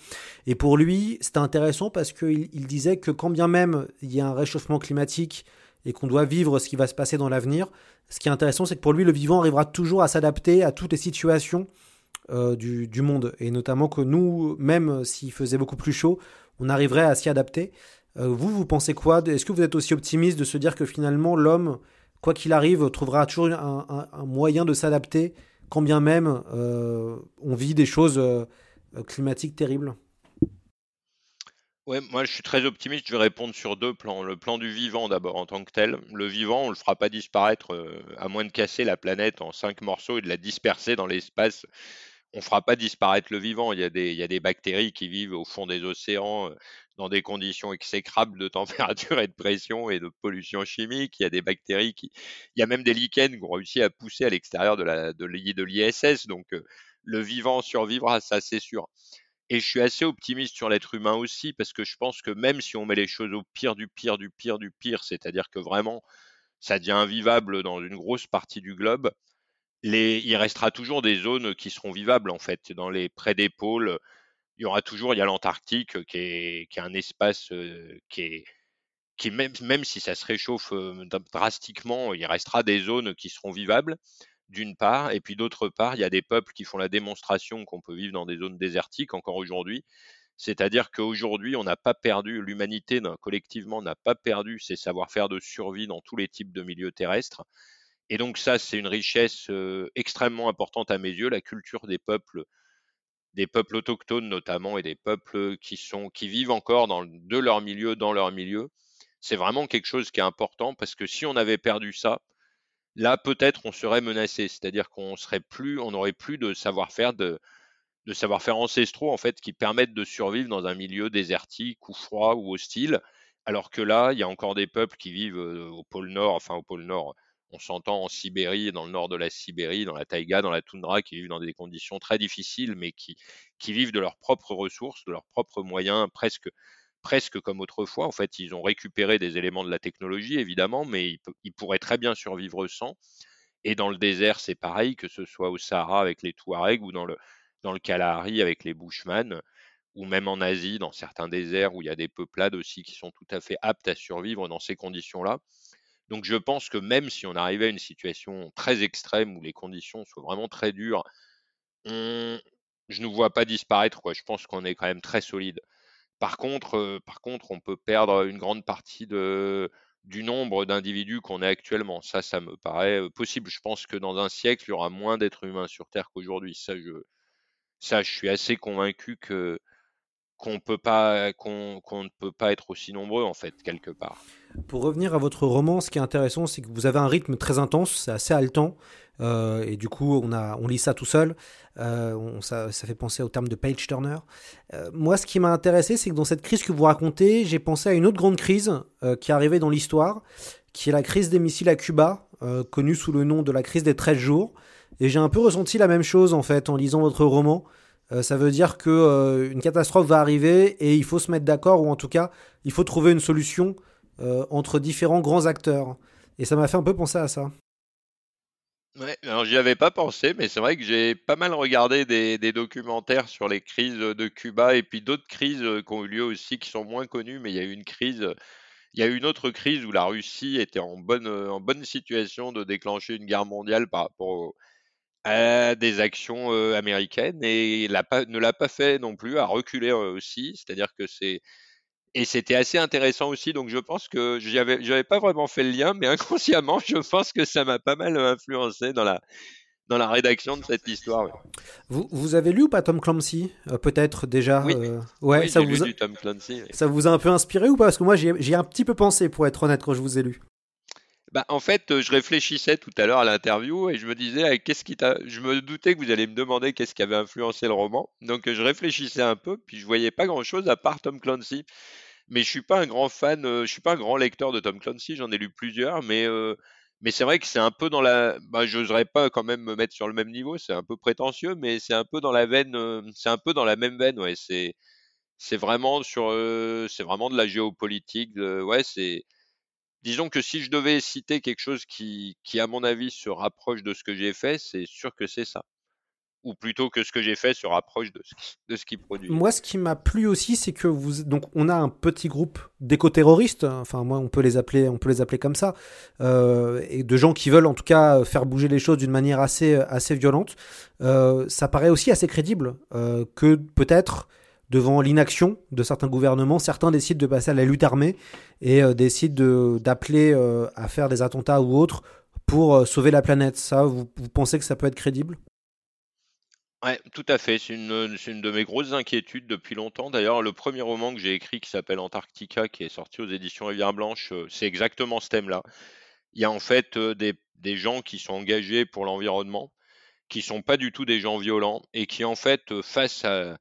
Et pour lui, c'était intéressant parce qu'il il disait que quand bien même il y a un réchauffement climatique et qu'on doit vivre ce qui va se passer dans l'avenir, ce qui est intéressant, c'est que pour lui, le vivant arrivera toujours à s'adapter à toutes les situations du, du, monde. Et notamment que nous, même s'il faisait beaucoup plus chaud, on arriverait à s'y adapter. Euh, vous, vous pensez quoi Est-ce que vous êtes aussi optimiste de se dire que finalement l'homme, quoi qu'il arrive, trouvera toujours un, moyen de s'adapter, quand bien même euh, on vit des choses euh, climatiques terribles? Ouais, moi je suis très optimiste. Je vais répondre sur deux plans. Le plan du vivant d'abord en tant que tel. Le vivant, on le fera pas disparaître à moins de casser la planète en cinq morceaux et de la disperser dans l'espace on fera pas disparaître le vivant. Il y, a des, il y a des bactéries qui vivent au fond des océans dans des conditions exécrables de [laughs] température et de pression et de pollution chimique. Il y a des bactéries qui, il y a même des lichens qui ont réussi à pousser à l'extérieur de la de l'ISS. Donc le vivant survivra, ça c'est sûr. Et je suis assez optimiste sur l'être humain aussi parce que je pense que même si on met les choses au pire du pire du pire du pire, c'est-à-dire que vraiment ça devient invivable dans une grosse partie du globe, il restera toujours des zones qui seront vivables en fait. Dans les près des pôles, il y aura toujours, il y a l'Antarctique qui est, qui est un espace qui est même, même si ça se réchauffe drastiquement, il restera des zones qui seront vivables, d'une part, et puis d'autre part, il y a des peuples qui font la démonstration qu'on peut vivre dans des zones désertiques encore aujourd'hui. C'est-à-dire qu'aujourd'hui, on n'a pas perdu, l'humanité collectivement n'a pas perdu ses savoir-faire de survie dans tous les types de milieux terrestres. Et donc ça, c'est une richesse extrêmement importante à mes yeux, la culture des peuples, des peuples autochtones notamment, et des peuples qui vivent encore de leur milieu, dans leur milieu. C'est vraiment quelque chose qui est important parce que si on avait perdu ça, là peut-être on serait menacé, c'est-à-dire qu'on serait plus, on n'aurait plus de savoir-faire de savoir-faire ancestraux en fait qui permettent de survivre dans un milieu désertique ou froid ou hostile. Alors que là, il y a encore des peuples qui vivent au pôle Nord, enfin au pôle Nord, on s'entend en Sibérie, dans le nord de la Sibérie, dans la taïga, dans la toundra, qui vivent dans des conditions très difficiles, mais qui, vivent de leurs propres ressources, de leurs propres moyens, presque, presque comme autrefois. En fait, ils ont récupéré des éléments de la technologie, évidemment, mais ils, pourraient très bien survivre sans. Et dans le désert, c'est pareil, que ce soit au Sahara avec les Touaregs ou dans le, dans le Kalahari avec les Bushman, ou même en Asie, dans certains déserts où il y a des peuplades aussi qui sont tout à fait aptes à survivre dans ces conditions-là. Donc je pense que même si on arrivait à une situation très extrême où les conditions soient vraiment très dures, je ne vois pas disparaître. Je pense qu'on est quand même très solide. Par contre, euh, on peut perdre une grande partie du nombre d'individus qu'on est actuellement. Ça, ça me paraît euh, possible. Je pense que dans un siècle, il y aura moins d'êtres humains sur Terre qu'aujourd'hui. Ça, je suis assez convaincu que qu'on ne peut pas être aussi nombreux en fait quelque part. Pour revenir à votre roman, ce qui est intéressant, c'est que vous avez un rythme très intense, c'est assez haletant, euh, et du coup on a on lit ça tout seul. Euh, ça, fait penser au terme de page turner. Euh, moi, ce qui m'a intéressé, c'est que dans cette crise que vous racontez, j'ai pensé à une autre grande crise qui est arrivée dans l'histoire, qui est la crise des missiles à Cuba, connue sous le nom de la crise des 13 jours. Et j'ai un peu ressenti la même chose en fait en lisant votre roman. Euh, ça veut dire que euh, une catastrophe va arriver et il faut se mettre d'accord ou en tout cas il faut trouver une solution euh, entre différents grands acteurs. Et ça m'a fait un peu penser à ça. Ouais, alors j'y avais pas pensé, mais c'est vrai que j'ai pas mal regardé des, documentaires sur les crises de Cuba et puis d'autres crises qui ont eu lieu aussi qui sont moins connues, mais il y a eu une crise, il y a eu une autre crise où la Russie était en bonne, en bonne situation de déclencher une guerre mondiale par rapport au- à des actions euh, américaines et pas, ne l'a pas fait non plus, a reculé euh, aussi, c'est-à-dire que c'est et c'était assez intéressant aussi, donc je pense que j'y avais, j'avais pas vraiment fait le lien, mais [laughs] inconsciemment, je pense que ça m'a pas mal influencé dans la, dans la rédaction de cette histoire. ouais. Vous, vous avez lu ou pas Tom Clancy Euh, Peut-être déjà Oui. euh, Ouais, Oui, ça, lu vous a, du Tom Clancy. ouais. ça vous a un peu inspiré ou pas? Parce que moi j'y ai, j'y ai un petit peu pensé pour être honnête quand je vous ai lu. Bah, en fait, euh, je réfléchissais tout à l'heure à l'interview et je me disais, ah, qu'est-ce qui t'a... Je me doutais que vous allez me demander qu'est-ce qui avait influencé le roman. Donc, euh, je réfléchissais un peu, puis je voyais pas grand-chose à part Tom Clancy. Mais je suis pas un grand fan, euh, je suis pas un grand lecteur de Tom Clancy, j'en ai lu plusieurs, mais, euh, mais c'est vrai que c'est un peu dans la... Bah, j'oserais pas quand même me mettre sur le même niveau, c'est un peu prétentieux, mais c'est un peu dans la veine, c'est un peu dans la même veine, ouais. C'est, c'est vraiment sur, euh, c'est vraiment de la géopolitique, de- ouais, c'est... Disons que si je devais citer quelque chose qui, qui, à mon avis, se rapproche de ce que j'ai fait, c'est sûr que c'est ça. Ou plutôt que ce que j'ai fait se rapproche de ce, qui- produit. Moi, ce qui m'a plu aussi, c'est que vous, donc, on a un petit groupe d'éco-terroristes. Enfin, moi, on peut les appeler, on peut les appeler comme ça, euh, et de gens qui veulent, en tout cas, faire bouger les choses d'une manière assez, assez violente. Euh, ça paraît aussi assez crédible euh, que peut-être devant l'inaction de certains gouvernements, certains décident de passer à la lutte armée et euh, décident de- d'appeler euh, à faire des attentats ou autres pour euh, sauver la planète. Ça, vous, pensez que ça peut être crédible? Ouais, tout à fait. C'est une, une de mes grosses inquiétudes depuis longtemps. D'ailleurs, le premier roman que j'ai écrit qui s'appelle Antarctica, qui est sorti aux éditions Rivière Blanche, euh, c'est exactement ce thème-là. Il y a en fait des, des gens qui sont engagés pour l'environnement, qui sont pas du tout des gens violents et qui en fait, face à,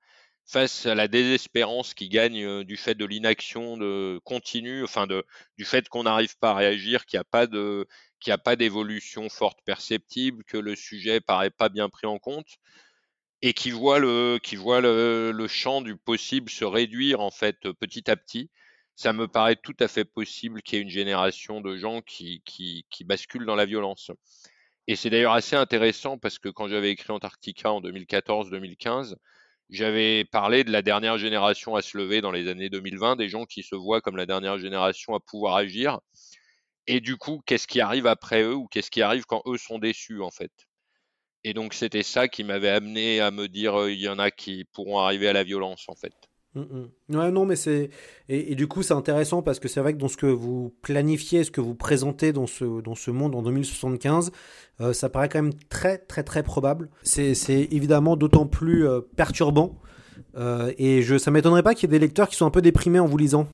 face à la désespérance qui gagne euh, du fait de l'inaction de continue, enfin de, du fait qu'on n'arrive pas à réagir, qu'il n'y a pas de, qu'il n'y a pas d'évolution forte perceptible, que le sujet paraît pas bien pris en compte et qui voit le qui voit le, le champ du possible se réduire en fait petit à petit. Ça me paraît tout à fait possible qu'il y ait une génération de gens qui, qui, qui basculent dans la violence. Et c'est d'ailleurs assez intéressant parce que quand j'avais écrit Antarctica en 2014-2015, j'avais parlé de la dernière génération à se lever dans les années 2020, des gens qui se voient comme la dernière génération à pouvoir agir. Et du coup, qu'est-ce qui arrive après eux ou qu'est-ce qui arrive quand eux sont déçus en fait? Et donc c'était ça qui m'avait amené à me dire euh, il y en a qui pourront arriver à la violence en fait. Mm, mm. Ouais, non, mais c'est. Et, du coup, c'est intéressant parce que c'est vrai que dans ce que vous planifiez, ce que vous présentez dans ce, dans ce monde en 2075, euh, ça paraît quand même très, très, très probable. C'est évidemment d'autant plus euh, perturbant. Euh, et je, ça m'étonnerait pas qu'il y ait des lecteurs qui sont un peu déprimés en vous lisant.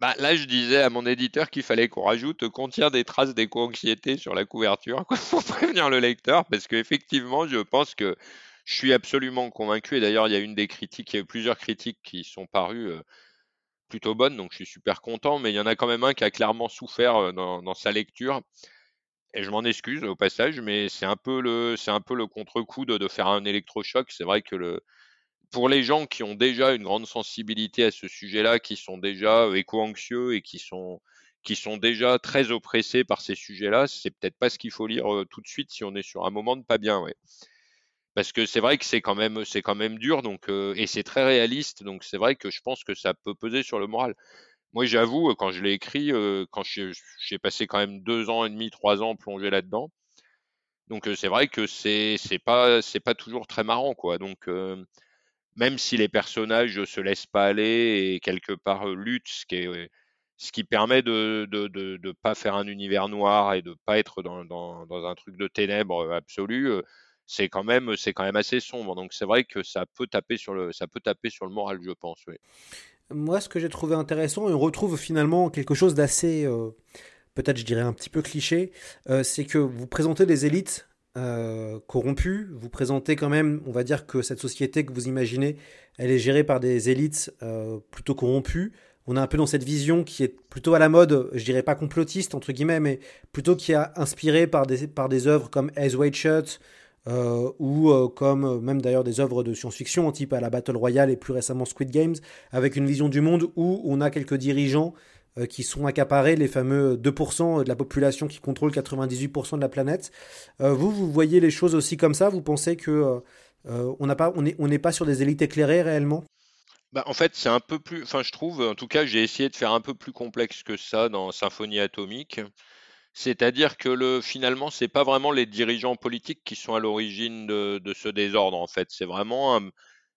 Bah, là, je disais à mon éditeur qu'il fallait qu'on rajoute contient des traces d'éco-anxiété sur la couverture [laughs] pour prévenir le lecteur parce qu'effectivement, je pense que je suis absolument convaincu. Et d'ailleurs, il y a une des critiques, il y a eu plusieurs critiques qui sont parues euh, plutôt bonnes, donc je suis super content. Mais il y en a quand même un qui a clairement souffert euh, dans, dans sa lecture. Et je m'en excuse au passage, mais c'est un peu le, le contre-coup de, de faire un électrochoc. C'est vrai que le, pour les gens qui ont déjà une grande sensibilité à ce sujet-là, qui sont déjà euh, éco-anxieux et qui sont, qui sont déjà très oppressés par ces sujets-là, c'est peut-être pas ce qu'il faut lire tout de suite si on est sur un moment de pas bien, ouais. Parce que c'est vrai que c'est quand même, c'est quand même dur, donc euh, et c'est très réaliste, donc c'est vrai que je pense que ça peut peser sur le moral. Moi, j'avoue, quand je l'ai écrit, euh, quand j'ai passé quand même deux ans et demi, trois ans plongé là-dedans, donc euh, c'est vrai que c'est c'est pas c'est pas toujours très marrant, quoi. Donc même si les personnages se laissent pas aller et quelque part luttent, ce qui est ce qui permet de de, de de pas faire un univers noir et de pas être dans dans, dans un truc de ténèbres absolu, c'est quand même c'est quand même assez sombre. Donc c'est vrai que ça peut taper sur le ça peut taper sur le moral, je pense. Oui. Moi, ce que j'ai trouvé intéressant, et on retrouve finalement quelque chose d'assez, euh, peut-être je dirais un petit peu cliché, euh, c'est que vous présentez des élites euh, corrompues, vous présentez quand même, on va dire que cette société que vous imaginez, elle est gérée par des élites plutôt corrompues. On est un peu dans cette vision qui est plutôt à la mode, je dirais pas complotiste entre guillemets, mais plutôt qui a inspiré par des, par des œuvres comme Eyes Wide Shut, euh, ou euh, comme euh, même d'ailleurs des œuvres de science-fiction, type à la Battle Royale et plus récemment Squid Games, avec une vision du monde où on a quelques dirigeants qui sont accaparés, les fameux 2% de la population qui contrôle 98% de la planète. Vous, vous voyez les choses aussi comme ça? Vous pensez que on n'est pas sur des élites éclairées réellement? Bah, en fait, c'est un peu plus, enfin, je trouve, en tout cas, j'ai essayé de faire un peu plus complexe que ça dans Symphonie Atomique. C'est-à-dire que le, finalement, c'est pas vraiment les dirigeants politiques qui sont à l'origine de, ce désordre, en fait. C'est vraiment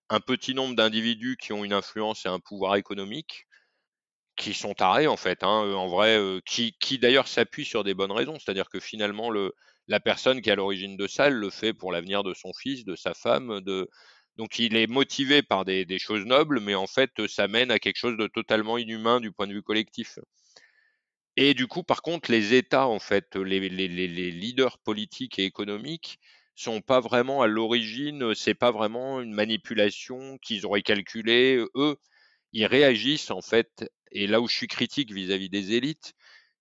un, petit nombre d'individus qui ont une influence et un pouvoir économique, qui sont tarés, en fait, hein, euh, en vrai, euh, qui, d'ailleurs s'appuient sur des bonnes raisons. C'est-à-dire que finalement, le, la personne qui est à l'origine de ça, elle le fait pour l'avenir de son fils, de sa femme, de, donc il est motivé par des, des choses nobles, mais en fait, ça mène à quelque chose de totalement inhumain du point de vue collectif. Et du coup, par contre, les États, en fait, les, leaders politiques et économiques sont pas vraiment à l'origine, c'est pas vraiment une manipulation qu'ils auraient calculée. Eux, ils réagissent, en fait, et là où je suis critique vis-à-vis des élites,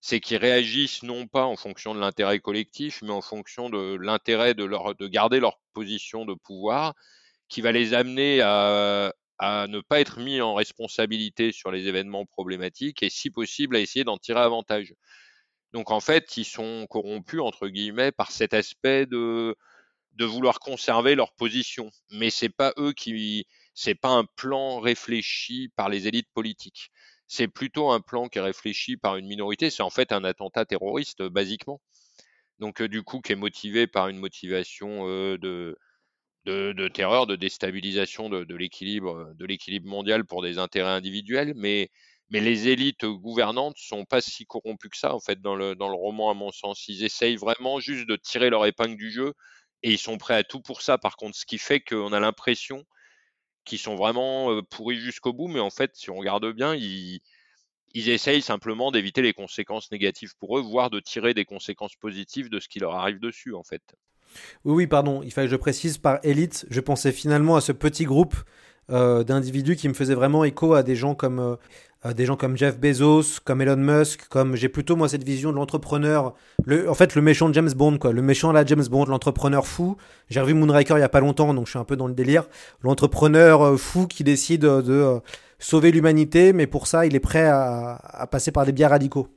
c'est qu'ils réagissent non pas en fonction de l'intérêt collectif, mais en fonction de l'intérêt de, de garder leur position de pouvoir, qui va les amener à, à ne pas être mis en responsabilité sur les événements problématiques et si possible à essayer d'en tirer avantage. Donc en fait, ils sont corrompus entre guillemets par cet aspect de de vouloir conserver leur position, mais c'est pas eux qui c'est pas un plan réfléchi par les élites politiques. C'est plutôt un plan qui est réfléchi par une minorité, c'est en fait un attentat terroriste basiquement. Donc euh, du coup qui est motivé par une motivation euh, de de, terreur, de déstabilisation de, de l'équilibre, mondial pour des intérêts individuels, mais, les élites gouvernantes sont pas si corrompues que ça en fait dans le, dans le roman à mon sens. Ils essayent vraiment juste de tirer leur épingle du jeu et ils sont prêts à tout pour ça. Par contre, ce qui fait qu'on a l'impression qu'ils sont vraiment euh, pourris jusqu'au bout, mais en fait, si on regarde bien, ils, ils essayent simplement d'éviter les conséquences négatives pour eux, voire de tirer des conséquences positives de ce qui leur arrive dessus en fait. Oui, oui, pardon, il fallait que je précise par élite, je pensais finalement à ce petit groupe euh, d'individus qui me faisait vraiment écho à des gens comme euh, des gens comme Jeff Bezos, comme Elon Musk, comme j'ai plutôt moi cette vision de l'entrepreneur, le, en fait le méchant James Bond quoi, le méchant là James Bond, l'entrepreneur fou. J'ai revu Moonraker il y a pas longtemps donc je suis un peu dans le délire. L'entrepreneur euh, fou qui décide de, sauver l'humanité, mais pour ça il est prêt à, à passer par des biais radicaux.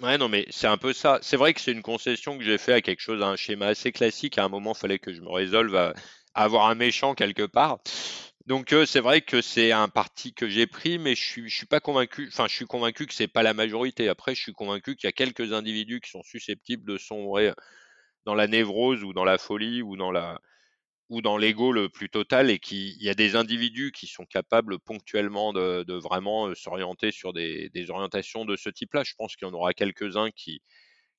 Ouais, non, mais c'est un peu ça. C'est vrai que c'est une concession que j'ai fait à quelque chose, à un schéma assez classique. À un moment, il fallait que je me résolve à, avoir un méchant quelque part. Donc euh, c'est vrai que c'est un parti que j'ai pris, mais je suis, je suis pas convaincu. Enfin, je suis convaincu que c'est pas la majorité. Après, je suis convaincu qu'il y a quelques individus qui sont susceptibles de sombrer dans la névrose ou dans la folie ou dans la ou dans l'ego le plus total et qu'il y a des individus qui sont capables ponctuellement de, vraiment euh, s'orienter sur des, des, orientations de ce type-là. Je pense qu'il y en aura quelques-uns qui,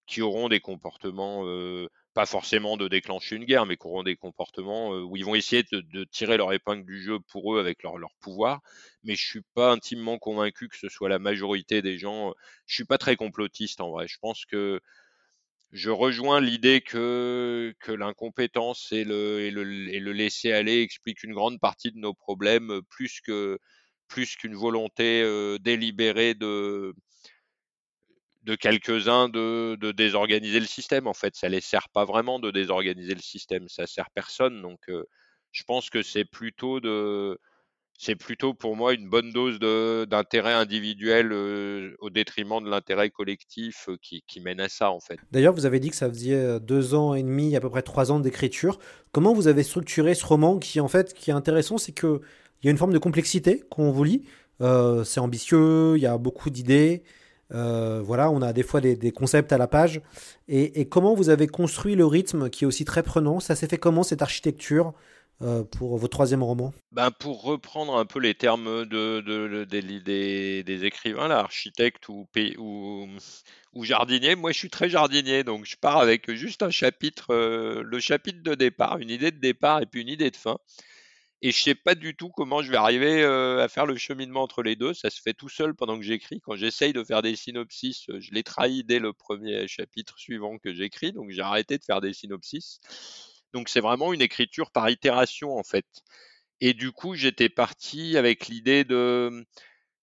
qui auront des comportements, euh, pas forcément de déclencher une guerre, mais qui auront des comportements euh, où ils vont essayer de, de, tirer leur épingle du jeu pour eux avec leur, leur pouvoir. Mais je suis pas intimement convaincu que ce soit la majorité des gens. Je suis pas très complotiste en vrai. Je pense que je rejoins l'idée que, que l'incompétence et le, et, le, et le laisser aller expliquent une grande partie de nos problèmes plus que plus qu'une volonté euh, délibérée de de quelques-uns de, de, désorganiser le système. En fait, ça les sert pas vraiment de désorganiser le système, ça sert personne. Donc, euh, je pense que c'est plutôt de c'est plutôt pour moi une bonne dose d'intérêt individuel euh, au détriment de l'intérêt collectif euh, qui, mène à ça en fait. D'ailleurs, vous avez dit que ça faisait euh, deux ans et demi, à peu près trois ans d'écriture. Comment vous avez structuré ce roman qui en fait qui est intéressant, c'est que il y a une forme de complexité quand on vous lit. C'est ambitieux, il y a beaucoup d'idées. Voilà, on a des fois des, concepts à la page. Et, comment vous avez construit le rythme qui est aussi très prenant? Ça s'est fait comment cette architecture? Pour votre troisième roman ben Pour reprendre un peu les termes de, de, de des, écrivains, là, architecte ou, jardinier, moi je suis très jardinier, donc je pars avec juste un chapitre, euh, le chapitre de départ, une idée de départ et puis une idée de fin. Et je sais pas du tout comment je vais arriver euh, à faire le cheminement entre les deux. Ça se fait tout seul pendant que j'écris. Quand j'essaye de faire des synopsis, je les trahis dès le premier chapitre suivant que j'écris, donc j'ai arrêté de faire des synopsis. Donc c'est vraiment une écriture par itération en fait. Et du coup, j'étais parti avec l'idée de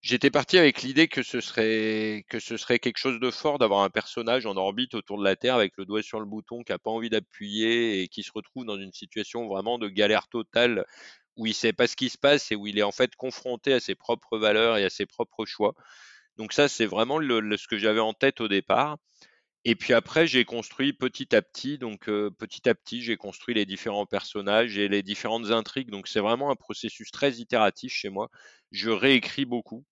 J'étais parti avec l'idée que ce serait que ce serait quelque chose de fort d'avoir un personnage en orbite autour de la Terre avec le doigt sur le bouton qui a pas envie d'appuyer et qui se retrouve dans une situation vraiment de galère totale où il sait pas ce qui se passe et où il est en fait confronté à ses propres valeurs et à ses propres choix. Donc ça c'est vraiment ce que j'avais en tête au départ. Et puis après, j'ai construit petit à petit, donc euh, petit à petit, j'ai construit les différents personnages et les différentes intrigues. Donc c'est vraiment un processus très itératif chez moi. Je réécris beaucoup.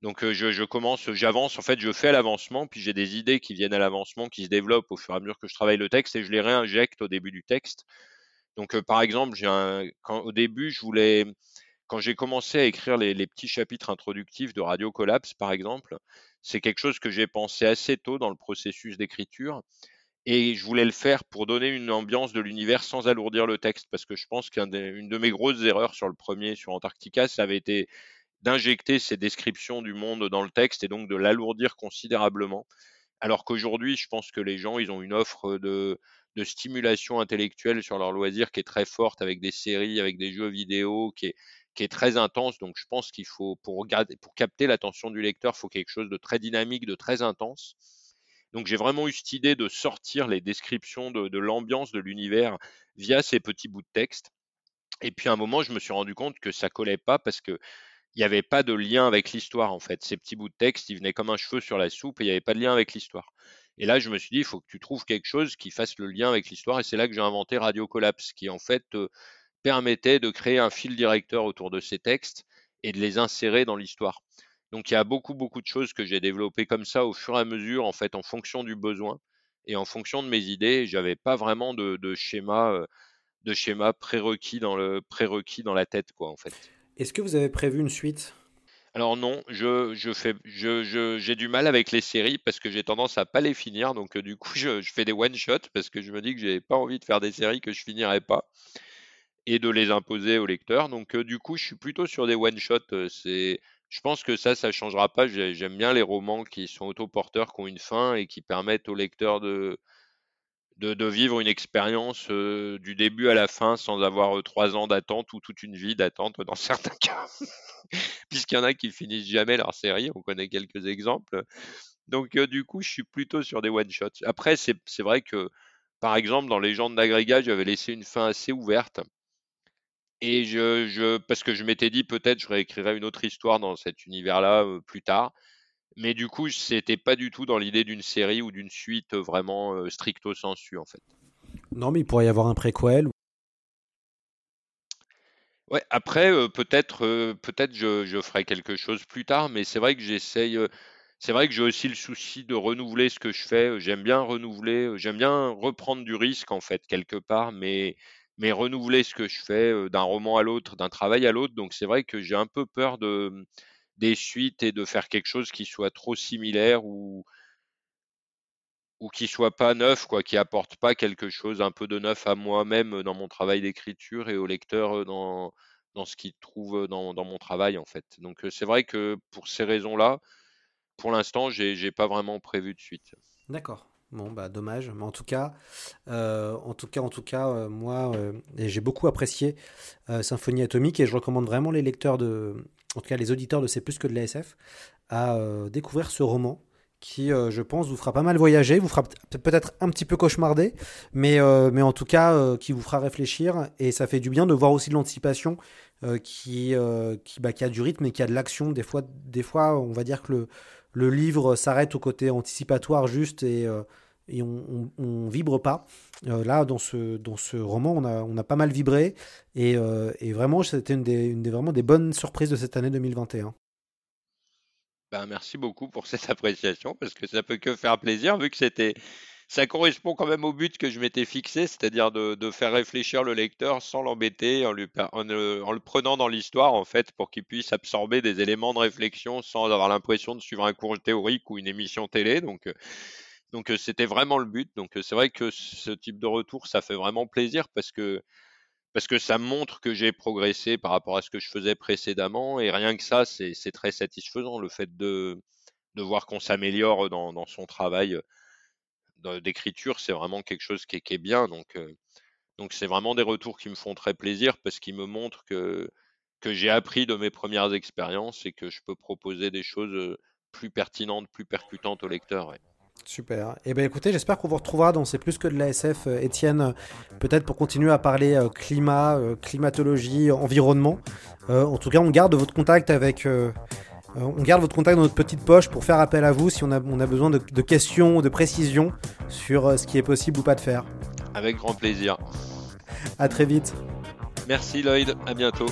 Donc euh, je, commence, j'avance, en fait, je fais l'avancement, puis j'ai des idées qui viennent à l'avancement, qui se développent au fur et à mesure que je travaille le texte, et je les réinjecte au début du texte. Donc euh, par exemple, au début, je voulais, quand j'ai commencé à écrire les petits chapitres introductifs de Radio Collapse, par exemple, c'est quelque chose que j'ai pensé assez tôt dans le processus d'écriture. Et je voulais le faire pour donner une ambiance de l'univers sans alourdir le texte, parce que je pense qu'une de mes grosses erreurs sur le premier, sur Antarctica, ça avait été d'injecter ces descriptions du monde dans le texte et donc de l'alourdir considérablement. Alors qu'aujourd'hui, je pense que les gens, ils ont une offre de, stimulation intellectuelle sur leur loisir qui est très forte avec des séries, avec des jeux vidéo, qui est, qui est très intense. Donc, je pense qu'il faut, pour, capter l'attention du lecteur, il faut quelque chose de très dynamique, de très intense. Donc, j'ai vraiment eu cette idée de sortir les descriptions de, de l'ambiance de l'univers via ces petits bouts de texte. Et puis, à un moment, je me suis rendu compte que ça collait pas parce que il n'y avait pas de lien avec l'histoire, en fait. Ces petits bouts de texte, ils venaient comme un cheveu sur la soupe et il n'y avait pas de lien avec l'histoire. Et là, je me suis dit, il faut que tu trouves quelque chose qui fasse le lien avec l'histoire. Et c'est là que j'ai inventé Radio Collapse, qui en fait euh, permettait de créer un fil directeur autour de ces textes et de les insérer dans l'histoire. Donc il y a beaucoup beaucoup de choses que j'ai développées comme ça au fur et à mesure, en fait, en fonction du besoin et en fonction de mes idées. J'avais pas vraiment de, de schéma, euh, de schéma prérequis dans le prérequis dans la tête, quoi, en fait. Est-ce que vous avez prévu une suite? Alors non, je, je fais, je, je, j'ai du mal avec les séries parce que j'ai tendance à pas les finir, donc euh, du coup je, je fais des one shots parce que je me dis que j'ai pas envie de faire des séries que je finirai pas et de les imposer au lecteur. Donc euh, du coup, je suis plutôt sur des one shots. Euh, c'est, je pense que ça, ça changera pas. J'aime bien les romans qui sont autoporteurs, qui ont une fin et qui permettent au lecteur de de, vivre une expérience euh, du début à la fin sans avoir trois ans d'attente ou toute une vie d'attente dans [laughs] certains cas, puisqu'il y en a qui finissent jamais leur série. On connaît quelques exemples. Donc du coup, je suis plutôt sur des one shots. Après, c'est vrai que par exemple, dans Légende d'agrégat, j'avais laissé une fin assez ouverte et je, je, parce que je m'étais dit peut-être je réécrirais une autre histoire dans cet univers-là euh, plus tard. Mais du coup, c'était pas du tout dans l'idée d'une série ou d'une suite vraiment euh, stricto sensu en fait. Non, mais il pourrait y avoir un préquel. Ouais, après euh, peut-être euh, peut-être je, je, ferai quelque chose plus tard, mais c'est vrai que j'essaye. c'est vrai que j'ai aussi le souci de renouveler ce que je fais. J'aime bien renouveler, j'aime bien reprendre du risque en fait quelque part, mais mais renouveler ce que je fais d'un roman à l'autre, d'un travail à l'autre. Donc c'est vrai que j'ai un peu peur de mmh, des suites et de faire quelque chose qui soit trop similaire ou ou qui soit pas neuf, quoi, qui apporte pas quelque chose un peu de neuf à moi-même dans mon travail d'écriture et au lecteur dans dans ce qu'il trouve dans, dans mon travail en fait. Donc c'est vrai que pour ces raisons-là, pour l'instant, j'ai pas vraiment prévu de suite. D'accord. Bon, bah dommage, mais en tout cas, euh, en tout cas, en tout cas, euh, moi, euh, j'ai beaucoup apprécié Symphonie Atomique et je recommande vraiment les lecteurs de, en tout cas les auditeurs de C'est plus que de l'ASF, à découvrir ce roman qui, je pense, vous fera pas mal voyager, vous fera peut-être un petit peu cauchemarder, mais, mais en tout cas, qui vous fera réfléchir et ça fait du bien de voir aussi de l'anticipation qui, qui, bah, qui a du rythme et qui a de l'action. Des fois, des fois, on va dire que le le livre s'arrête au côté anticipatoire juste et, et on, on, vibre pas. Euh, là, dans ce, dans ce roman, on a, on a pas mal vibré et, euh, et vraiment, c'était une, des, une des, vraiment des bonnes surprises de cette année 2021. Ben, merci beaucoup pour cette appréciation parce que ça peut que faire plaisir vu que c'était ça correspond quand même au but que je m'étais fixé, c'est-à-dire de, de, faire réfléchir le lecteur sans l'embêter, en, lui, en, en, le prenant dans l'histoire, en fait, pour qu'il puisse absorber des éléments de réflexion sans avoir l'impression de suivre un cours théorique ou une émission télé. Donc, euh, donc euh, c'était vraiment le but. Donc, euh, c'est vrai que ce type de retour, ça fait vraiment plaisir parce que parce que ça montre que j'ai progressé par rapport à ce que je faisais précédemment. Et rien que ça, c'est très satisfaisant, le fait de, de voir qu'on s'améliore dans, dans, son travail d'écriture, c'est vraiment quelque chose qui est, bien. Donc, donc c'est vraiment des retours qui me font très plaisir parce qu'ils me montrent que, que j'ai appris de mes premières expériences et que je peux proposer des choses euh, plus pertinentes, plus percutantes au lecteur. Super. Eh bien écoutez, j'espère qu'on vous retrouvera dans C'est plus que de l'ASF, euh, Étienne, euh, peut-être pour continuer à parler euh, climat, climatologie, environnement. Euh, en tout cas, on garde votre contact avec... euh, on garde votre contact dans notre petite poche pour faire appel à vous si on a, on a besoin de, de questions, de précisions sur ce qui est possible ou pas de faire. Avec grand plaisir. À très vite. Merci Lloyd, à bientôt.